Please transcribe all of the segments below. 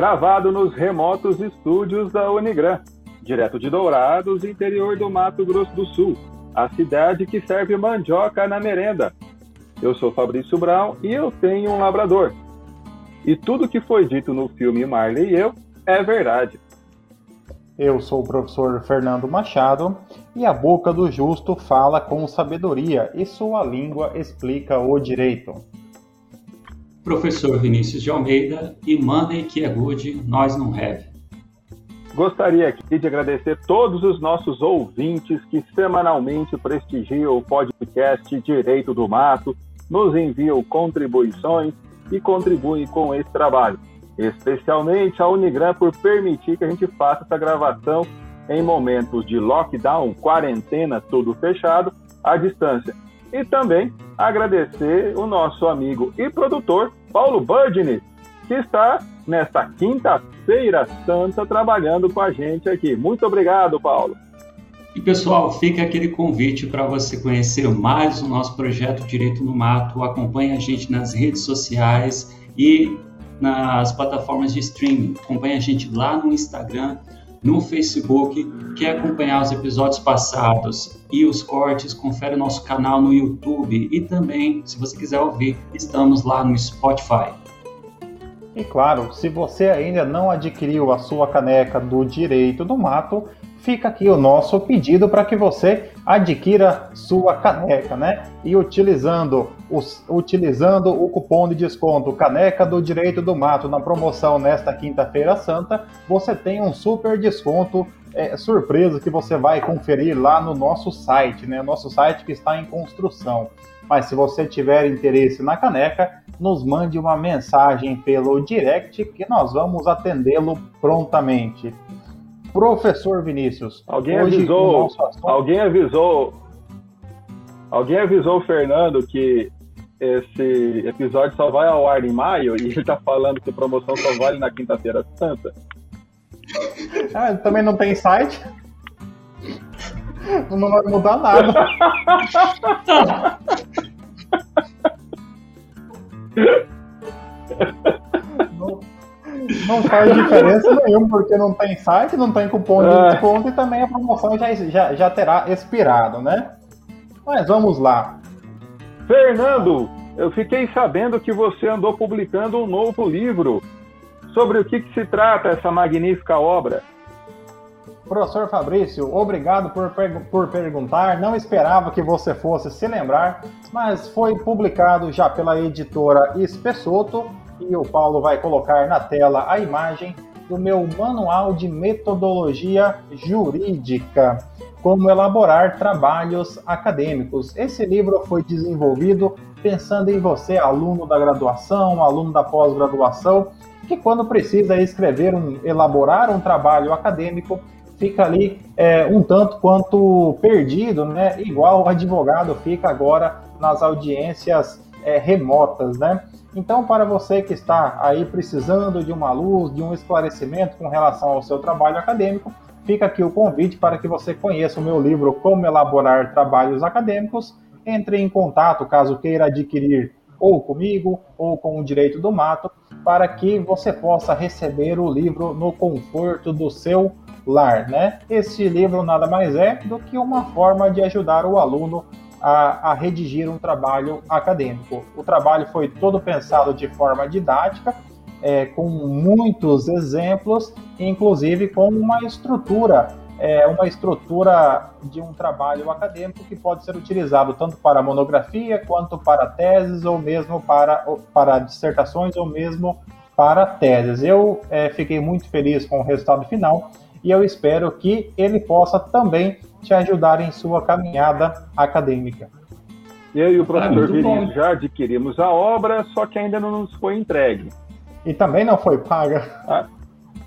gravado nos remotos estúdios da Unigran, direto de Dourados, interior do Mato Grosso do Sul, a cidade que serve mandioca na merenda. Eu sou Fabrício Brown e eu tenho um labrador. E tudo que foi dito no filme Marley e eu é verdade. Eu sou o professor Fernando Machado e a boca do justo fala com sabedoria e sua língua explica o direito. Professor Vinícius de Almeida e Monday que é good, nós não have. Gostaria aqui de agradecer todos os nossos ouvintes que semanalmente prestigiam o podcast Direito do Mato, nos enviam contribuições e contribuem com esse trabalho. Especialmente a Unigran por permitir que a gente faça essa gravação em momentos de lockdown, quarentena, tudo fechado, à distância. E também agradecer o nosso amigo e produtor, Paulo Budney, que está nesta quinta-feira santa trabalhando com a gente aqui. Muito obrigado, Paulo. E pessoal, fica aquele convite para você conhecer mais o nosso projeto Direito no Mato. Acompanhe a gente nas redes sociais e nas plataformas de streaming. Acompanhe a gente lá no Instagram, no Facebook. Quer acompanhar os episódios passados e os cortes? Confere nosso canal no YouTube e também, se você quiser ouvir, estamos lá no Spotify. E claro, se você ainda não adquiriu a sua caneca do Direito do Mato, fica aqui o nosso pedido para que você adquira sua caneca, né? E utilizando, os, utilizando o cupom de desconto Caneca do Direito do Mato na promoção nesta quinta-feira santa, você tem um super desconto é, surpresa que você vai conferir lá no nosso site, né? Nosso site que está em construção. Mas se você tiver interesse na caneca, nos mande uma mensagem pelo direct que nós vamos atendê-lo prontamente. Professor Vinícius. Alguém avisou. Alguém avisou. Alguém avisou o Fernando que esse episódio só vai ao ar em maio e ele tá falando que a promoção só vale na quinta-feira santa. Ah, também não tem site. Não vai mudar nada. não faz diferença nenhuma, porque não tem site, não tem cupom de é. desconto e também a promoção já, já, já terá expirado, né? Mas vamos lá. Fernando, eu fiquei sabendo que você andou publicando um novo livro. Sobre o que, que se trata essa magnífica obra? Professor Fabrício, obrigado por, por perguntar. Não esperava que você fosse se lembrar, mas foi publicado já pela editora Espessoto e o Paulo vai colocar na tela a imagem do meu manual de metodologia jurídica, como elaborar trabalhos acadêmicos. Esse livro foi desenvolvido pensando em você, aluno da graduação, aluno da pós-graduação, que quando precisa escrever um, elaborar um trabalho acadêmico, fica ali é, um tanto quanto perdido, né? Igual o advogado fica agora nas audiências é, remotas, né? Então, para você que está aí precisando de uma luz, de um esclarecimento com relação ao seu trabalho acadêmico, fica aqui o convite para que você conheça o meu livro Como Elaborar Trabalhos Acadêmicos. Entre em contato caso queira adquirir ou comigo ou com o Direito do Mato, para que você possa receber o livro no conforto do seu lar, né? Este livro nada mais é do que uma forma de ajudar o aluno a, a, redigir um trabalho acadêmico. O trabalho foi todo pensado de forma didática, é, com muitos exemplos, inclusive com uma estrutura, é, uma estrutura de um trabalho acadêmico que pode ser utilizado tanto para monografia quanto para teses ou mesmo para, para dissertações ou mesmo para teses. Eu é, fiquei muito feliz com o resultado final e eu espero que ele possa também te ajudar em sua caminhada acadêmica. Eu e o professor ah, Vinícius já adquirimos a obra, só que ainda não nos foi entregue. E também não foi paga. Ah.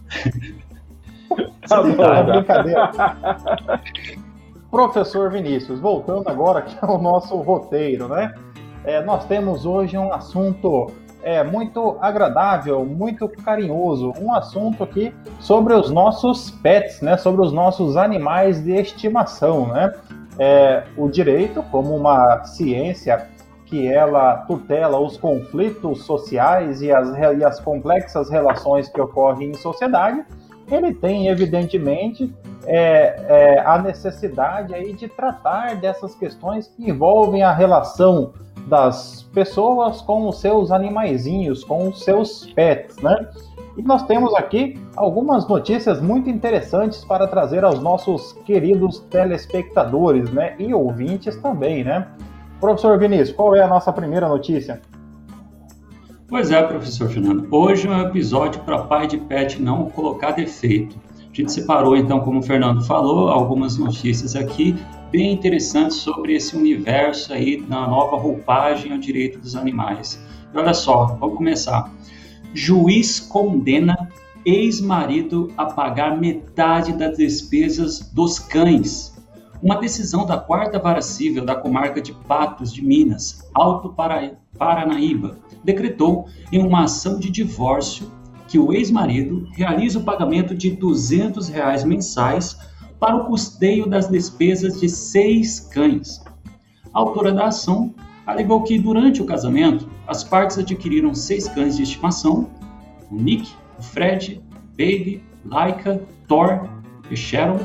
tá bom, é brincadeira. professor Vinícius, voltando agora aqui ao nosso roteiro, né? É, nós temos hoje um assunto é, muito agradável, muito carinhoso. Um assunto aqui sobre os nossos pets, né? Sobre os nossos animais de estimação, né? É, o direito como uma ciência que ela tutela os conflitos sociais e as, e as complexas relações que ocorrem em sociedade, ele tem, evidentemente, é, é, a necessidade aí de tratar dessas questões que envolvem a relação das pessoas com os seus animaizinhos, com os seus pets, né? E nós temos aqui algumas notícias muito interessantes para trazer aos nossos queridos telespectadores, né? E ouvintes também, né? Professor Vinícius, qual é a nossa primeira notícia? Pois é, professor Fernando. Hoje é um episódio para pai de pet não colocar defeito. A gente separou, então, como o Fernando falou, algumas notícias aqui bem interessantes sobre esse universo aí da nova roupagem ao direito dos animais. E olha só, vamos começar. Juiz condena ex-marido a pagar metade das despesas dos cães. Uma decisão da quarta vara civil da comarca de Patos de Minas, Alto Paranaíba, decretou em uma ação de divórcio que o ex-marido realiza o pagamento de 200 reais mensais para o custeio das despesas de seis cães. A autora da ação alegou que durante o casamento as partes adquiriram seis cães de estimação: o Nick, o Fred, Baby, Laika, Thor e Sharon,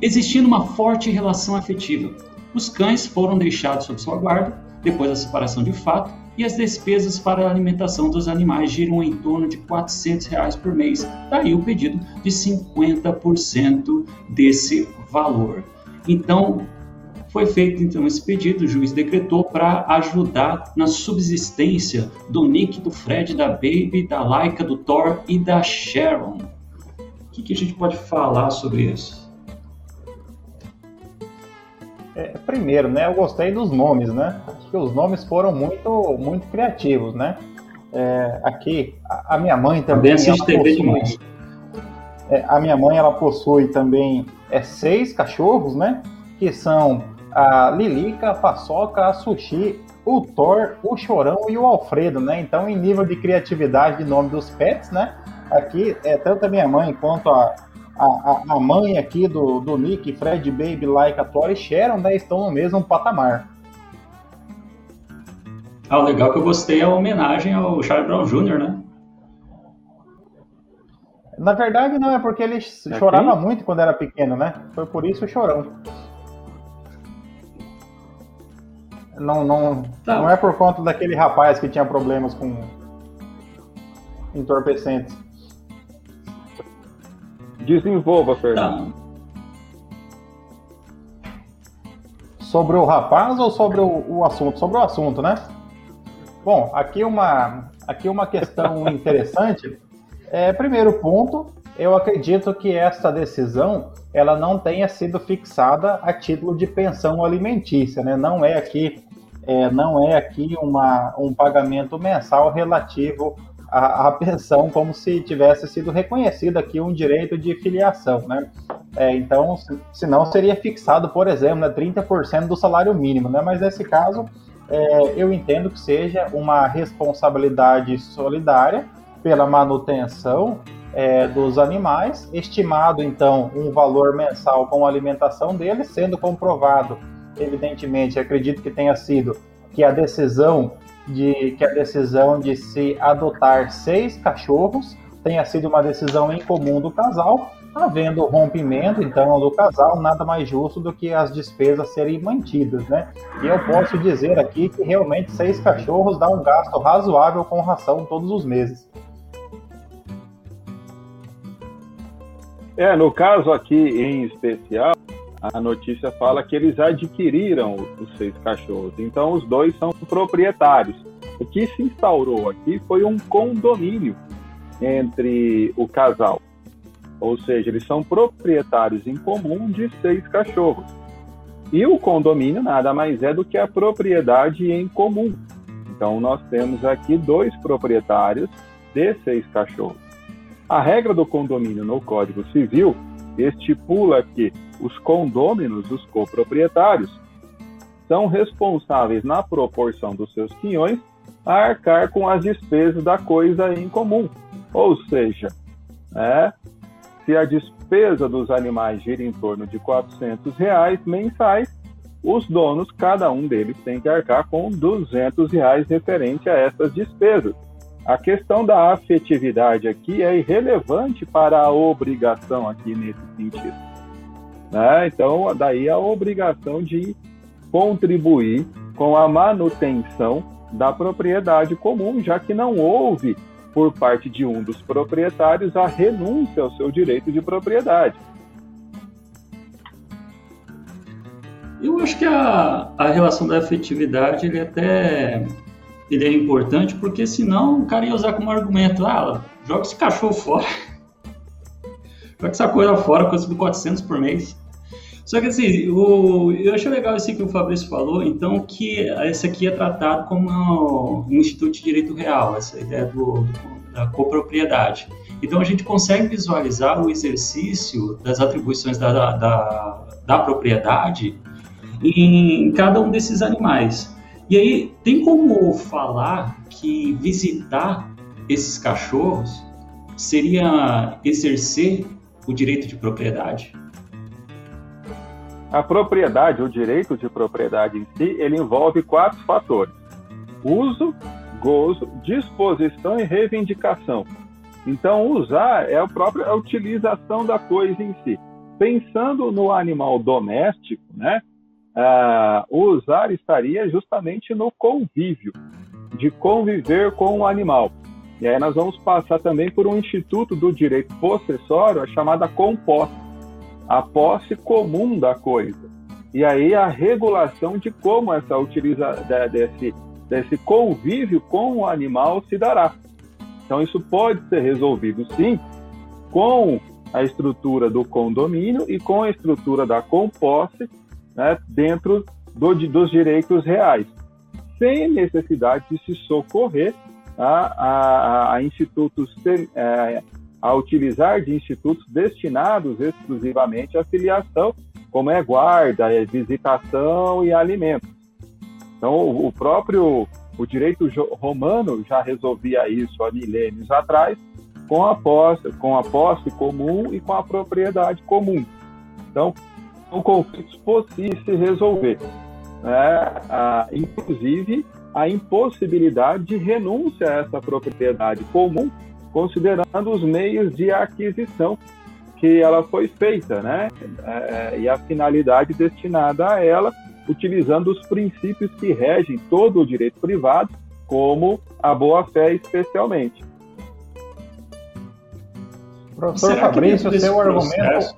existindo uma forte relação afetiva. Os cães foram deixados sob sua guarda depois da separação de fato e as despesas para a alimentação dos animais giram em torno de 400 reais por mês. Daí o pedido de 50% desse valor. Então, foi feito então esse pedido, o juiz decretou para ajudar na subsistência do Nick, do Fred, da Baby, da Laika, do Thor e da Sharon. O que, que a gente pode falar sobre isso? É, primeiro, né, eu gostei dos nomes, né? Acho que os nomes foram muito, muito criativos, né? É, aqui, a, a, minha mãe também. assiste TV demais. É, a minha mãe ela possui também é, seis cachorros, né? Que são a Lilica, a Paçoca, a Sushi, o Thor, o Chorão e o Alfredo, né? Então, em nível de criatividade de nome dos pets, né? Aqui, é, tanto a minha mãe quanto a, a, a mãe aqui do, do Nick, Fred, Baby, Laika, Thor e Sharon, né? Estão no mesmo patamar. Ah, o legal que eu gostei é a homenagem ao Charlie Brown Jr., né? Na verdade, não, é porque ele é chorava quem? muito quando era pequeno, né? Foi por isso o chorão. Não, não, tá. não é por conta daquele rapaz que tinha problemas com entorpecentes. Desenvolva, Fernando. Tá. Sobre o rapaz ou sobre o, o, assunto? Sobre o assunto, né? Bom, aqui uma, aqui uma questão interessante. É, primeiro ponto, eu acredito que esta decisão ela não tenha sido fixada a título de pensão alimentícia, né? Não é aqui, é, não é aqui uma, um pagamento mensal relativo à, à, pensão, como se tivesse sido reconhecido aqui um direito de filiação, né? É, então, se, não seria fixado, por exemplo, né, 30% do salário mínimo, né? Mas nesse caso, é, eu entendo que seja uma responsabilidade solidária pela manutenção é, dos animais, estimado então um valor mensal com a alimentação deles, sendo comprovado, evidentemente, acredito que tenha sido que a decisão de que a decisão de se adotar seis cachorros tenha sido uma decisão em comum do casal, havendo rompimento então do casal, nada mais justo do que as despesas serem mantidas, né? E eu posso dizer aqui que realmente seis cachorros dá um gasto razoável com ração todos os meses. É, no caso aqui em especial, a notícia fala que eles adquiriram os seis cachorros. Então, os dois são proprietários. O que se instaurou aqui foi um condomínio entre o casal. Ou seja, eles são proprietários em comum de seis cachorros. E o condomínio nada mais é do que a propriedade em comum. Então, nós temos aqui dois proprietários de seis cachorros. A regra do condomínio no Código Civil estipula que os condôminos, os coproprietários, são responsáveis na proporção dos seus quinhões a arcar com as despesas da coisa em comum. Ou seja, é, se a despesa dos animais gira em torno de 400 reais mensais, os donos, cada um deles tem que arcar com 200 reais referente a essas despesas. A questão da afetividade aqui é irrelevante para a obrigação aqui nesse sentido. Né? Então, daí a obrigação de contribuir com a manutenção da propriedade comum, já que não houve, por parte de um dos proprietários, a renúncia ao seu direito de propriedade. Eu acho que a, a relação da afetividade ele até ele é importante porque senão o cara ia usar como argumento, ah, joga esse cachorro fora. joga essa coisa fora, custa 400 por mês. Só que assim, o, eu achei legal isso que o Fabrício falou, então, que esse aqui é tratado como um instituto de direito real, essa ideia do, da copropriedade. Então a gente consegue visualizar o exercício das atribuições da, da, da propriedade em cada um desses animais. E aí, tem como falar que visitar esses cachorros seria exercer o direito de propriedade? A propriedade, o direito de propriedade em si, ele envolve quatro fatores: uso, gozo, disposição e reivindicação. Então, usar é a própria utilização da coisa em si. Pensando no animal doméstico, né? O usar estaria justamente no convívio, de conviver com o animal. E aí nós vamos passar também por um instituto do direito possessório, a chamada composta a posse comum da coisa. E aí a regulação de como essa utiliza desse, desse convívio com o animal se dará. Então isso pode ser resolvido sim com a estrutura do condomínio e com a estrutura da composse né, dentro do, dos direitos reais, sem necessidade de se socorrer a, a, a institutos é, a utilizar de institutos destinados exclusivamente à filiação, como é guarda, é visitação e alimentos. Então, o próprio o direito romano já resolvia isso há milênios atrás com a posse, com a posse comum e com a propriedade comum. Então, são conflitos possíveis de resolver. Né? Ah, inclusive, a impossibilidade de renúncia a essa propriedade comum considerando os meios de aquisição que ela foi feita, né? É, e a finalidade destinada a ela, utilizando os princípios que regem todo o direito privado, como a boa-fé especialmente. Professor Fabrício, seu argumento,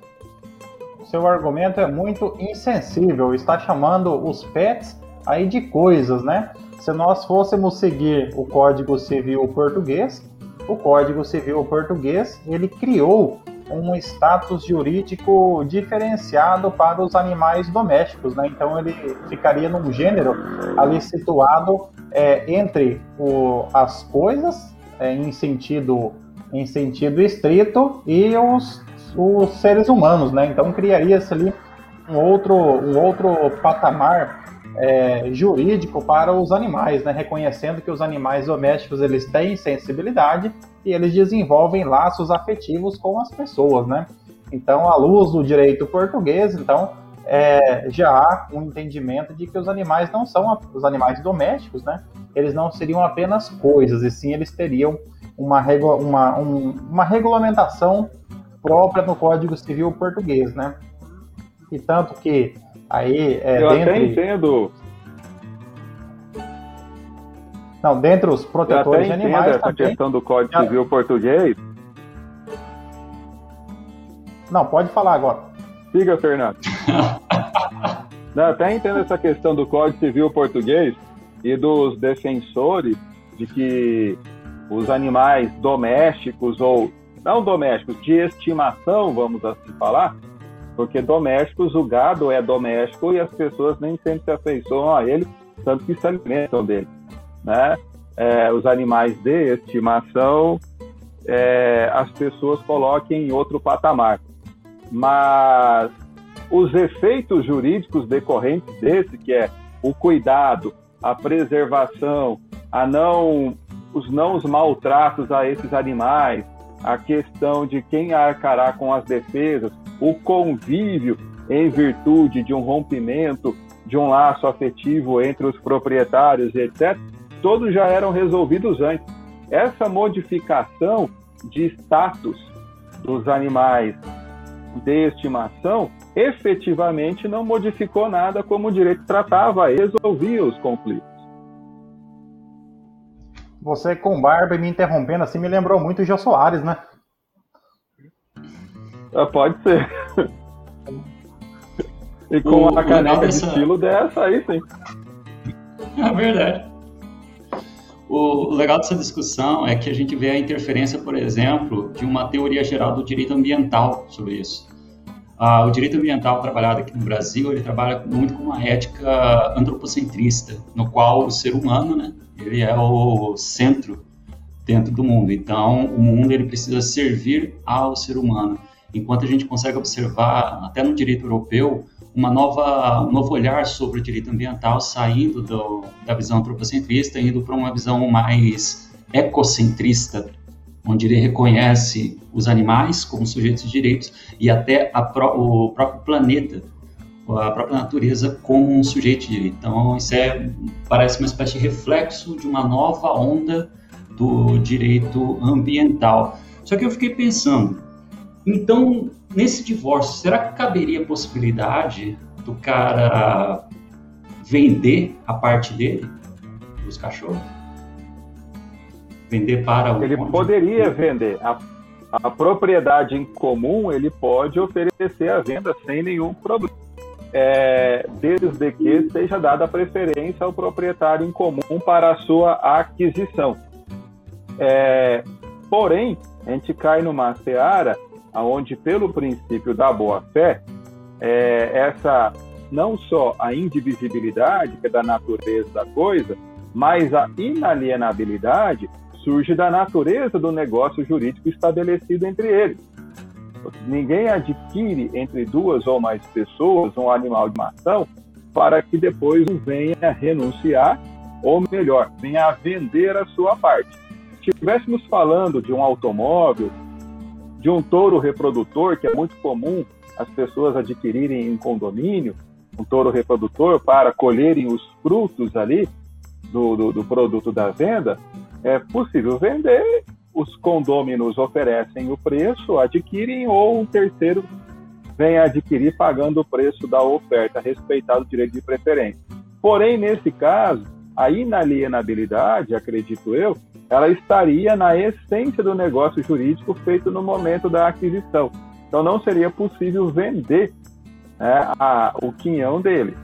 seu argumento é muito insensível, está chamando os pets aí de coisas, né? Se nós fôssemos seguir o Código Civil português, o Código Civil português ele criou um status jurídico diferenciado para os animais domésticos, né? Então ele ficaria num gênero ali situado é, entre o, as coisas é, em sentido em sentido estrito e os, os seres humanos, né? Então criaria-se ali um outro um outro patamar é, jurídico para os animais, né? reconhecendo que os animais domésticos eles têm sensibilidade e eles desenvolvem laços afetivos com as pessoas, né? Então, à luz do direito português, então é, já há um entendimento de que os animais não são os animais domésticos, né? Eles não seriam apenas coisas, e sim eles teriam uma, uma, um, uma regulamentação própria no Código Civil português, né? E tanto que Aí, é, Eu dentre... até entendo. Não, dentre os protetores de animais. essa também... questão do Código Civil português. Não, pode falar agora. Siga, Fernando. Eu até entendo essa questão do Código Civil português e dos defensores de que os animais domésticos ou não domésticos, de estimação, vamos assim falar, porque domésticos, o gado é doméstico e as pessoas nem sempre se afeiçoam a ele, tanto que se alimentam dele. Né? É, os animais de estimação, é, as pessoas coloquem em outro patamar. Mas os efeitos jurídicos decorrentes desse, que é o cuidado, a preservação, a não, os não os maltratos a esses animais, a questão de quem arcará com as defesas, o convívio em virtude de um rompimento de um laço afetivo entre os proprietários etc., todos já eram resolvidos antes. Essa modificação de status dos animais de estimação efetivamente não modificou nada como o direito tratava resolvia os conflitos. Você com barba e me interrompendo assim me lembrou muito o Jô Soares, né? Ah, pode ser. e com o, a caneca dessa... de estilo dessa aí, sim. É verdade. O legal dessa discussão é que a gente vê a interferência, por exemplo, de uma teoria geral do direito ambiental sobre isso. Ah, o direito ambiental trabalhado aqui no Brasil, ele trabalha muito com uma ética antropocentrista, no qual o ser humano, né, ele é o centro dentro do mundo. Então, o mundo ele precisa servir ao ser humano. Enquanto a gente consegue observar, até no direito europeu, uma nova, um novo olhar sobre o direito ambiental, saindo do, da visão antropocentrista, indo para uma visão mais ecocentrista, onde ele reconhece os animais como sujeitos de direitos e até pro, o próprio planeta, a própria natureza como um sujeito de direito. Então, isso é, parece uma espécie de reflexo de uma nova onda do direito ambiental. Só que eu fiquei pensando, então, nesse divórcio, será que caberia a possibilidade do cara vender a parte dele, dos cachorros? Vender para o. Ele poderia vender. A, a propriedade em comum ele pode oferecer a venda sem nenhum problema. É, desde que seja dada preferência ao proprietário em comum para a sua aquisição. É, porém, a gente cai numa seara onde, pelo princípio da boa-fé, é, essa não só a indivisibilidade, que é da natureza da coisa, mas a inalienabilidade surge da natureza do negócio jurídico estabelecido entre eles. Ninguém adquire entre duas ou mais pessoas um animal de mação para que depois venha renunciar, ou melhor, venha vender a sua parte. Se estivéssemos falando de um automóvel, de um touro reprodutor, que é muito comum as pessoas adquirirem em condomínio, um touro reprodutor para colherem os frutos ali do, do, do produto da venda, é possível vender, os condôminos oferecem o preço, adquirem, ou um terceiro vem adquirir pagando o preço da oferta, respeitado o direito de preferência. Porém, nesse caso, a inalienabilidade, acredito eu, ela estaria na essência do negócio jurídico feito no momento da aquisição. Então não seria possível vender né, a, o quinhão dele.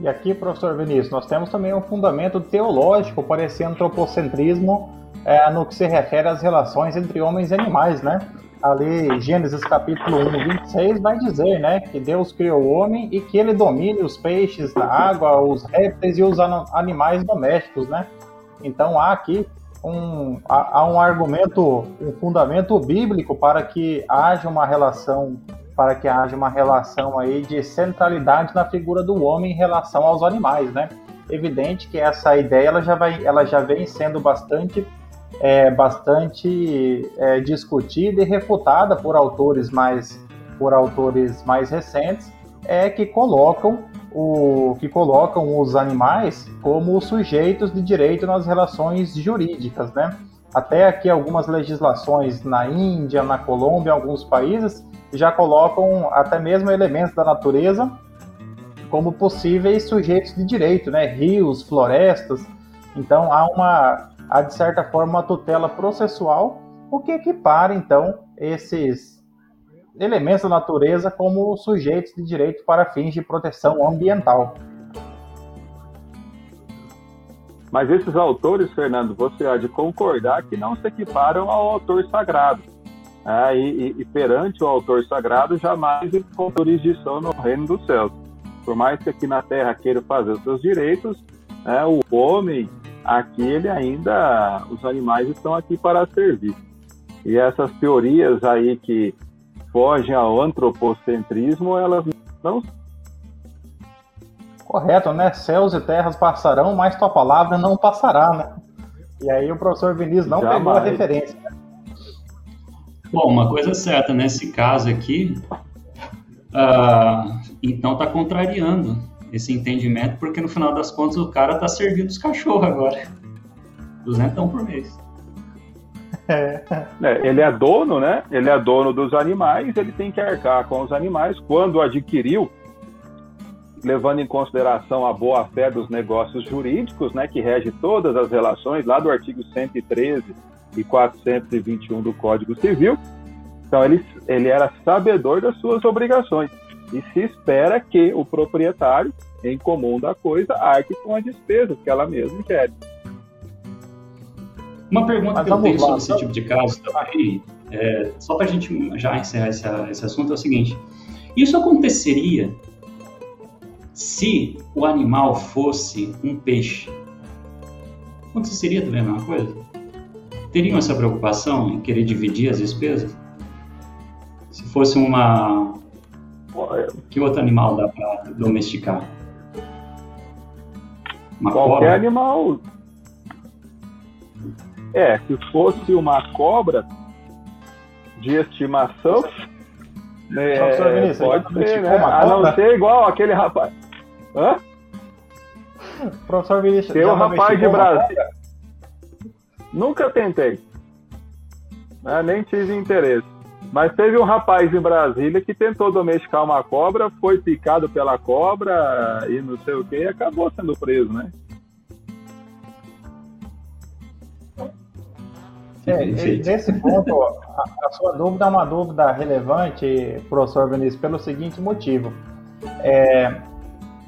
E aqui, professor Vinícius, nós temos também um fundamento teológico para esse antropocentrismo é, no que se refere às relações entre homens e animais, né? Ali Gênesis capítulo 1, 26 vai dizer, né, que Deus criou o homem e que ele domine os peixes da água, os répteis e os animais domésticos, né? Então há aqui um, há, um argumento, um fundamento bíblico para que haja uma relação, para que haja uma relação aí de centralidade na figura do homem em relação aos animais, né? Evidente que essa ideia ela já, vai, ela já vem sendo bastante é bastante é, discutida e refutada por autores mais por autores mais recentes é que colocam o que colocam os animais como sujeitos de direito nas relações jurídicas, né? Até aqui algumas legislações na Índia, na Colômbia, alguns países já colocam até mesmo elementos da natureza como possíveis sujeitos de direito, né? Rios, florestas. Então há uma há de certa forma uma tutela processual, o que equipara então esses elementos da natureza como sujeitos de direito para fins de proteção ambiental. Mas esses autores, Fernando, você há de concordar que não se equiparam ao autor sagrado. É, e, e, perante o autor sagrado, jamais encontrou jurisdição no reino dos céus. Por mais que aqui na terra queira fazer os seus direitos, é, o homem aqui ele ainda, os animais estão aqui para servir. E essas teorias aí que fogem ao antropocentrismo, elas não. Correto, né? Céus e terras passarão, mas tua palavra não passará, né? E aí o professor Vinícius não Jamais. pegou a referência. Bom, uma coisa é certa, nesse caso aqui, uh, Então está contrariando esse entendimento, porque no final das contas o cara está servindo os cachorros agora. 200 por mês. É. É, ele é dono, né? Ele é dono dos animais, ele tem que arcar com os animais. Quando adquiriu, levando em consideração a boa-fé dos negócios jurídicos, né, que rege todas as relações, lá do artigo 113 e 421 do Código Civil. Então, ele, ele era sabedor das suas obrigações. E se espera que o proprietário, em comum da coisa, arque com as despesas que ela mesma gere. Uma pergunta Mas que eu tenho sobre esse tipo de caso também, é, só para a gente já encerrar esse, esse assunto, é o seguinte: isso aconteceria se o animal fosse um peixe? Aconteceria também a mesma coisa? Teriam essa preocupação em querer dividir as despesas? Se fosse uma. Que outro animal dá para domesticar? Uma Qualquer cobra? animal é, se fosse uma cobra de estimação, é, pode ser, né? A não ser igual aquele rapaz. Hã? Professor Vinícius, Tem um rapaz de Brasília. Nunca tentei. Né? Nem tive interesse. Mas teve um rapaz em Brasília que tentou domesticar uma cobra, foi picado pela cobra e não sei o que, e acabou sendo preso, né? É, nesse ponto, a, a, sua dúvida é uma dúvida relevante, professor Vinícius, pelo seguinte motivo. É,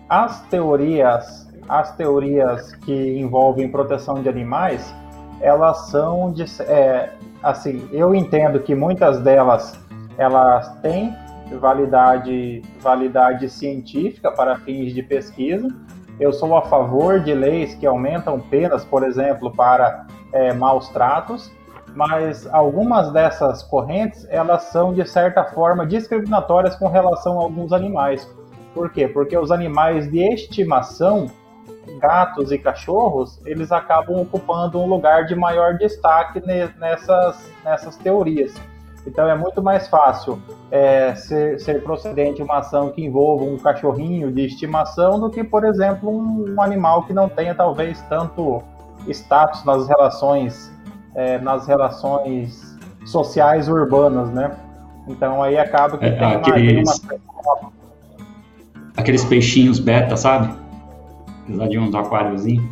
as teorias, as teorias que envolvem proteção de animais, elas são de, é, assim, eu entendo que muitas delas elas têm validade, validade científica para fins de pesquisa. Eu sou a favor de leis que aumentam penas, por exemplo, para é, maus tratos mas algumas dessas correntes elas são de certa forma discriminatórias com relação a alguns animais. Por quê? Porque os animais de estimação, gatos e cachorros, eles acabam ocupando um lugar de maior destaque nessas, nessas teorias. Então é muito mais fácil é, ser, ser, procedente uma ação que envolva um cachorrinho de estimação do que, por exemplo, um, um animal que não tenha talvez tanto status nas relações é, nas relações sociais urbanas, né? Então aí acaba que é, tem, aqueles, uma, Aqueles peixinhos beta, sabe? Apesar de uns aquáriozinhos.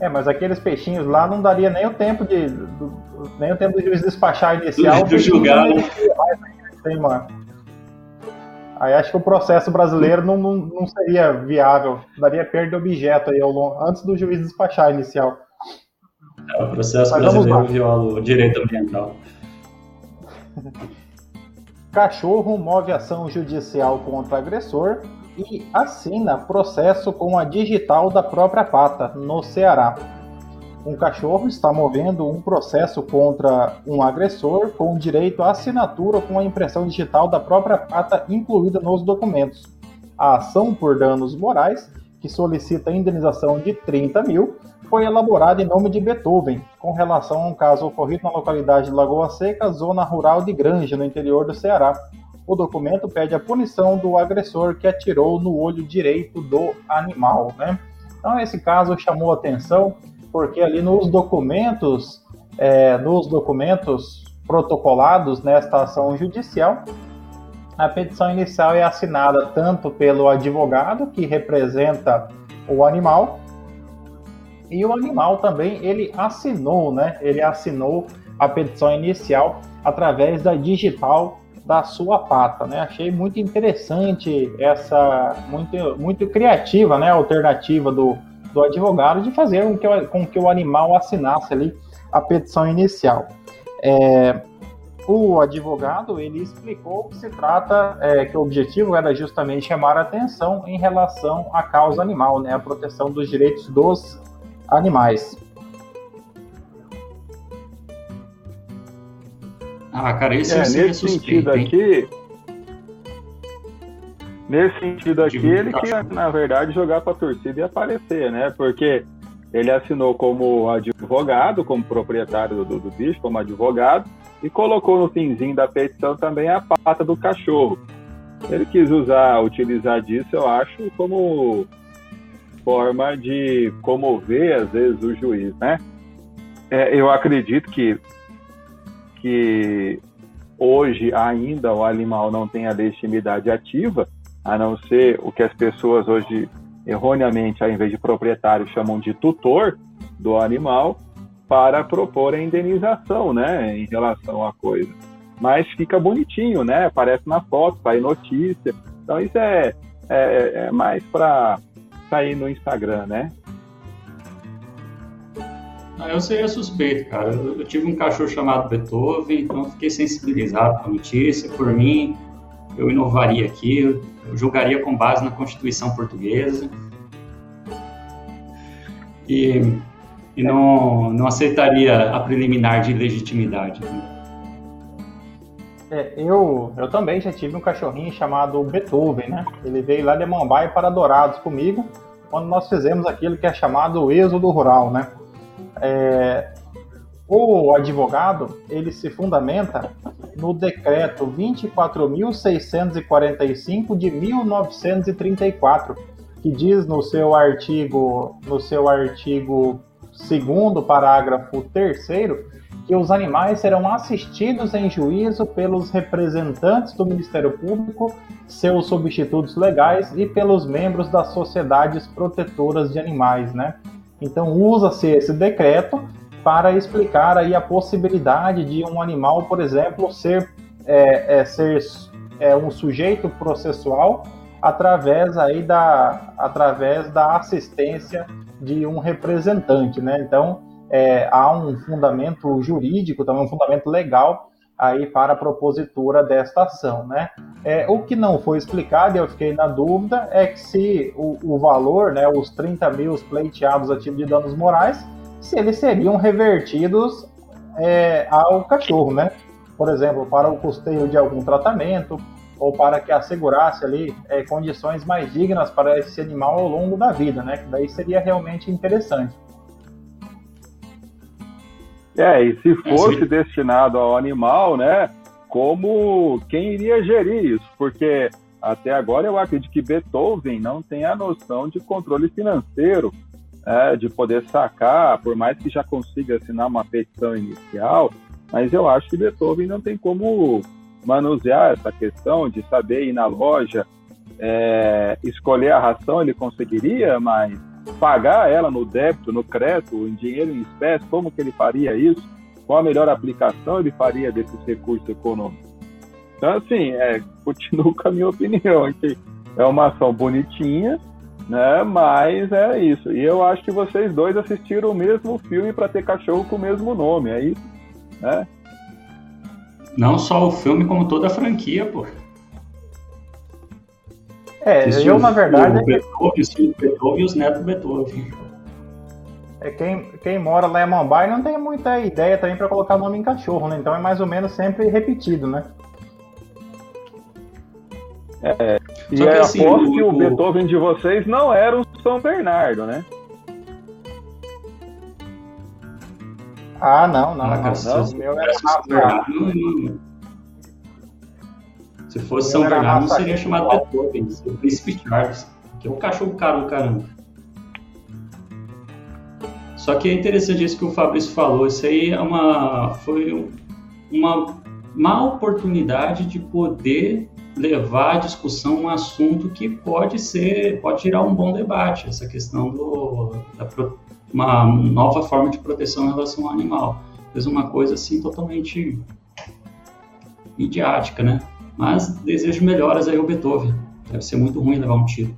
É, mas aqueles peixinhos lá não daria nem o tempo de. Do, nem o tempo do juiz despachar inicial. Do julgar. Aí acho que o processo brasileiro não, não, não seria viável. Daria perda de objeto aí ao longo, antes do juiz despachar inicial. É, o processo Mas brasileiro viola o direito ambiental. Cachorro move ação judicial contra agressor e assina processo com a digital da própria pata, no Ceará. Um cachorro está movendo um processo contra um agressor com direito à assinatura com a impressão digital da própria pata incluída nos documentos. A ação por danos morais, que solicita indenização de 30 mil, foi elaborado em nome de Beethoven, com relação a um caso ocorrido na localidade de Lagoa Seca, zona rural de Granja, no interior do Ceará. O documento pede a punição do agressor que atirou no olho direito do animal. Né? Então, esse caso chamou atenção porque ali nos documentos, é, nos documentos protocolados nesta ação judicial, a petição inicial é assinada tanto pelo advogado que representa o animal e o animal também, ele assinou, né? Ele assinou a petição inicial através da digital da sua pata, né? Achei muito interessante essa, muito, muito criativa, né? Alternativa do, do advogado de fazer com que, com que o animal assinasse ali a petição inicial. É, o advogado ele explicou que se trata é, que o objetivo era justamente chamar a atenção em relação à causa animal, né, a proteção dos direitos dos animais. Ah, cara, esse é, nesse sentido aqui. Nesse sentido aqui, ele queria, na verdade, jogar para a torcida e aparecer, né? Porque ele assinou como advogado, como proprietário do, do bicho, como advogado, e colocou no finzinho da petição também a pata do cachorro. Ele quis usar, utilizar disso, eu acho, como forma de comover, às vezes, o juiz, né? É, eu acredito que, que hoje ainda o animal não tem a legitimidade ativa, a não ser o que as pessoas hoje erroneamente, ao invés de proprietário, chamam de tutor do animal, para propor a indenização, né, em relação à coisa. Mas fica bonitinho, né? Aparece na foto, sai notícia. Então isso é, é, é mais para sair no Instagram, né? Ah, eu seria suspeito, cara. Eu, eu, tive um cachorro chamado Beethoven, então fiquei sensibilizado com a notícia. Por mim, eu inovaria aqui, eu julgaria com base na Constituição Portuguesa. E, e não, não aceitaria a preliminar de legitimidade. Né? É, eu, eu também já tive um cachorrinho chamado Beethoven, né? Ele veio lá de Mumbai para Dourados comigo, quando nós fizemos aquilo que é chamado êxodo rural, né? É, o advogado, ele se fundamenta no decreto 24.645 de 1934, que diz no seu artigo, no seu artigo 2 parágrafo 3 que os animais serão assistidos em juízo pelos representantes do Ministério Público, seus substitutos legais e pelos membros das sociedades protetoras de animais, né? Então usa-se esse decreto para explicar aí a possibilidade de um animal, por exemplo, ser, é, é, ser é, um sujeito processual através aí da, através da assistência de um representante, né? Então é, há um fundamento jurídico, também um fundamento legal aí para a propositura desta ação, né? É, o que não foi explicado, e eu fiquei na dúvida, é que se o, o valor, né, os 30 mil pleiteados a título de danos morais, se eles seriam revertidos é, ao cachorro, né? Por exemplo, para o custeio de algum tratamento, ou para que assegurasse ali é, condições mais dignas para esse animal ao longo da vida, né? Que daí seria realmente interessante. É, e se fosse destinado ao animal, né? Como quem iria gerir isso? Porque até agora eu acredito que Beethoven não tem a noção de controle financeiro, é, de poder sacar, por mais que já consiga assinar uma petição inicial, mas eu acho que Beethoven não tem como manusear essa questão de saber ir na loja, é, escolher a ração, ele conseguiria, mas pagar ela no débito, no crédito, em dinheiro em espécie, como que ele faria isso? Qual a melhor aplicação ele faria desses recursos econômicos? Então, assim, é, continuo com a minha opinião, que é uma ação bonitinha, né? Mas é isso. E eu acho que vocês dois assistiram o mesmo filme para ter cachorro com o mesmo nome, é isso, né? Não só o filme, como toda a franquia, pô. É, eu, na verdade. O Beethoven, o Beethoven e os netos do Beethoven. É, quem, quem mora lá em Mumbai não tem muita ideia também para colocar nome em cachorro, né? Então é mais ou menos sempre repetido, né? É, e que, é, assim, aposto que o, o Beethoven de vocês não era o São Bernardo, né? Ah, não, não. Ah, não, não. O meu era Rafa. Se fosse São Bernardo, não seria chamado Beethoven, seria o Príncipe Charles, que é um cachorro caro caramba. Só que é interessante isso que o Fabrício falou, isso aí é uma, foi uma má oportunidade de poder levar à discussão um assunto que pode ser, pode tirar um bom debate, essa questão do, da uma nova forma de proteção em relação ao animal. Fez uma coisa assim totalmente midiática, né? Mas desejo melhoras aí ao Beethoven. Deve ser muito ruim levar um tiro.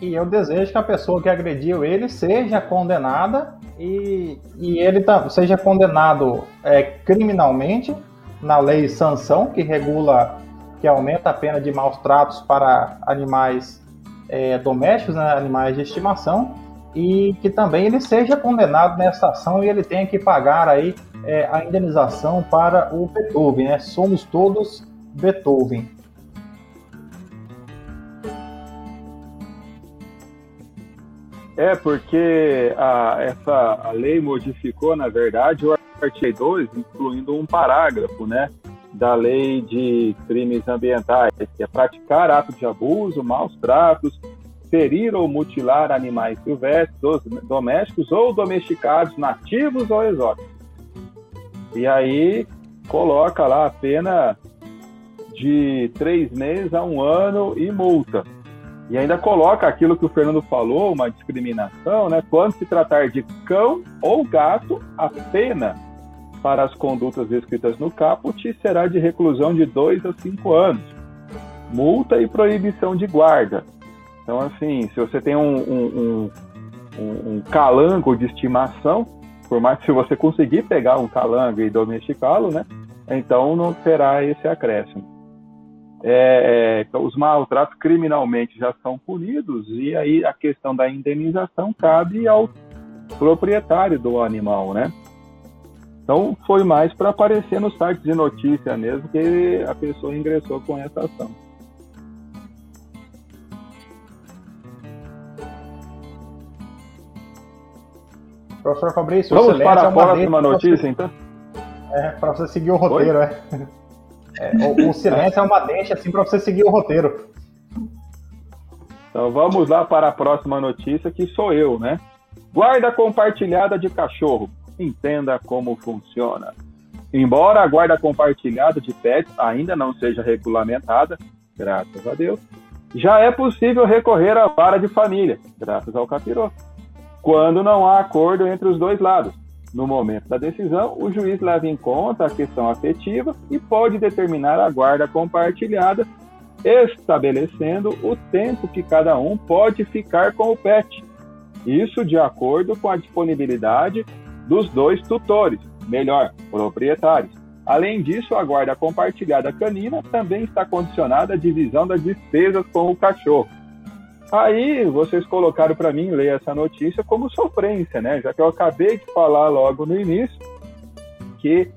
E eu desejo que a pessoa que agrediu ele seja condenada e, e ele tá, seja condenado é, criminalmente na lei sanção, que regula, que aumenta a pena de maus tratos para animais é, domésticos, né, animais de estimação, e que também ele seja condenado nessa ação e ele tenha que pagar aí é, a indenização para o Beethoven. Né? Somos todos Beethoven. É, porque a, essa a lei modificou, na verdade, o artigo 2, incluindo um parágrafo, né? da lei de crimes ambientais, que é praticar atos de abuso, maus tratos, ferir ou mutilar animais silvestres, domésticos ou domesticados, nativos ou exóticos. E aí coloca lá a pena de três meses a um ano e multa. E ainda coloca aquilo que o Fernando falou, uma discriminação, né? Quando se tratar de cão ou gato, a pena para as condutas descritas no caput será de reclusão de dois a cinco anos, multa e proibição de guarda. Então, assim, se você tem um, um, um, um calango de estimação, por mais que se você conseguir pegar um calango e domesticá-lo, né? Então não terá esse acréscimo. É, é, os maltratos criminalmente já são punidos e aí a questão da indenização cabe ao proprietário do animal, né? Então foi mais para aparecer no site de notícia mesmo que a pessoa ingressou com essa ação. Professor Fabrício, vamos para a próxima notícia, então? É, para você seguir o roteiro, Oi? é. É o, o, silêncio é uma deixa assim para você seguir o roteiro. Então vamos lá para a próxima notícia, que sou eu, né? Guarda compartilhada de cachorro. Entenda como funciona. Embora a guarda compartilhada de pets ainda não seja regulamentada, graças a Deus, já é possível recorrer à vara de família, graças ao capiroto quando não há acordo entre os dois lados. No momento da decisão, o juiz leva em conta a questão afetiva e pode determinar a guarda compartilhada, estabelecendo o tempo que cada um pode ficar com o pet. Isso de acordo com a disponibilidade dos dois tutores, melhor, proprietários. Além disso, a guarda compartilhada canina também está condicionada à divisão das despesas com o cachorro. Aí vocês colocaram para mim ler essa notícia como sofrência, né? Já que eu acabei de falar logo no início que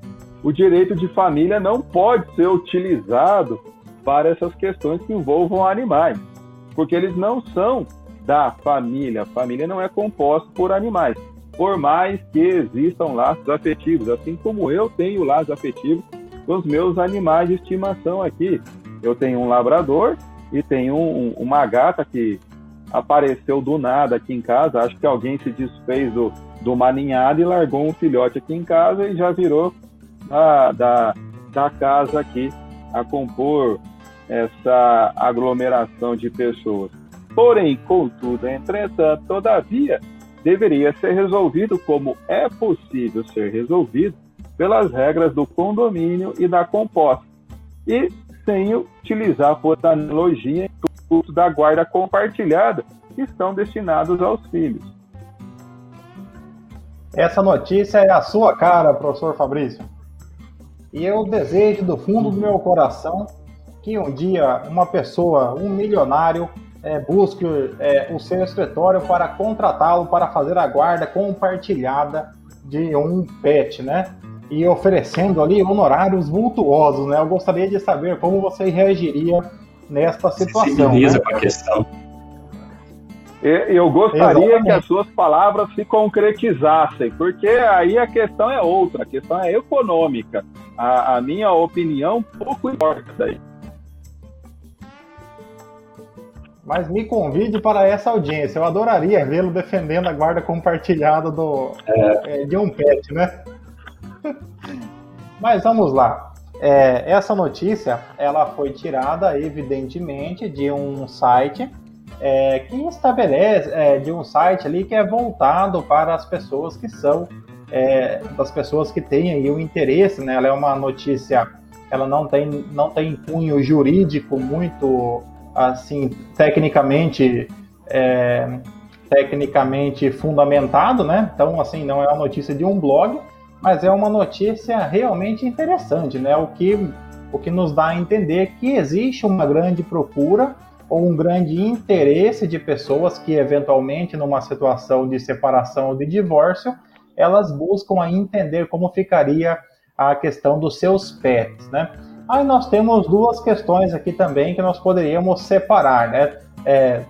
o direito de família não pode ser utilizado para essas questões que envolvam animais, porque eles não são da família. A família não é composta por animais, por mais que existam laços afetivos, assim como eu tenho laços afetivos com os meus animais de estimação aqui. Eu tenho um labrador e tem um, uma gata que apareceu do nada aqui em casa. Acho que alguém se desfez do, do maninhado e largou um filhote aqui em casa e já virou da, da, da casa aqui a compor essa aglomeração de pessoas. Porém, contudo, entretanto, todavia, deveria ser resolvido como é possível ser resolvido pelas regras do condomínio e da composta. E sem utilizar por analogia intuito da guarda compartilhada que estão destinados aos filhos. Essa notícia é a sua cara, professor Fabrício. E eu desejo do fundo do meu coração que um dia uma pessoa, um milionário, é, busque é, o seu escritório para contratá-lo para fazer a guarda compartilhada de um pet, né? E oferecendo ali honorários vultuosos, né? Eu gostaria de saber como você reagiria nesta situação. Né? com a questão. Eu gostaria Exatamente. que as suas palavras se concretizassem, porque aí a questão é outra, a questão é econômica. A, a minha opinião pouco importa aí. Mas me convide para essa audiência. Eu adoraria vê-lo defendendo a guarda compartilhada do, é. É, de um pet, né? Mas vamos lá. É, essa notícia ela foi tirada, evidentemente, de um site é, que estabelece é, de um site ali que é voltado para as pessoas que são é, das pessoas que têm aí o interesse, né? Ela é uma notícia, ela não tem não tem cunho jurídico muito assim tecnicamente é, tecnicamente fundamentado, né? Então assim não é uma notícia de um blog, mas é uma notícia realmente interessante, né? O que, o que nos dá a entender que existe uma grande procura ou um grande interesse de pessoas que, eventualmente, numa situação de separação ou de divórcio, elas buscam entender como ficaria a questão dos seus pets, né? Aí nós temos duas questões aqui também que nós poderíamos separar, né? É,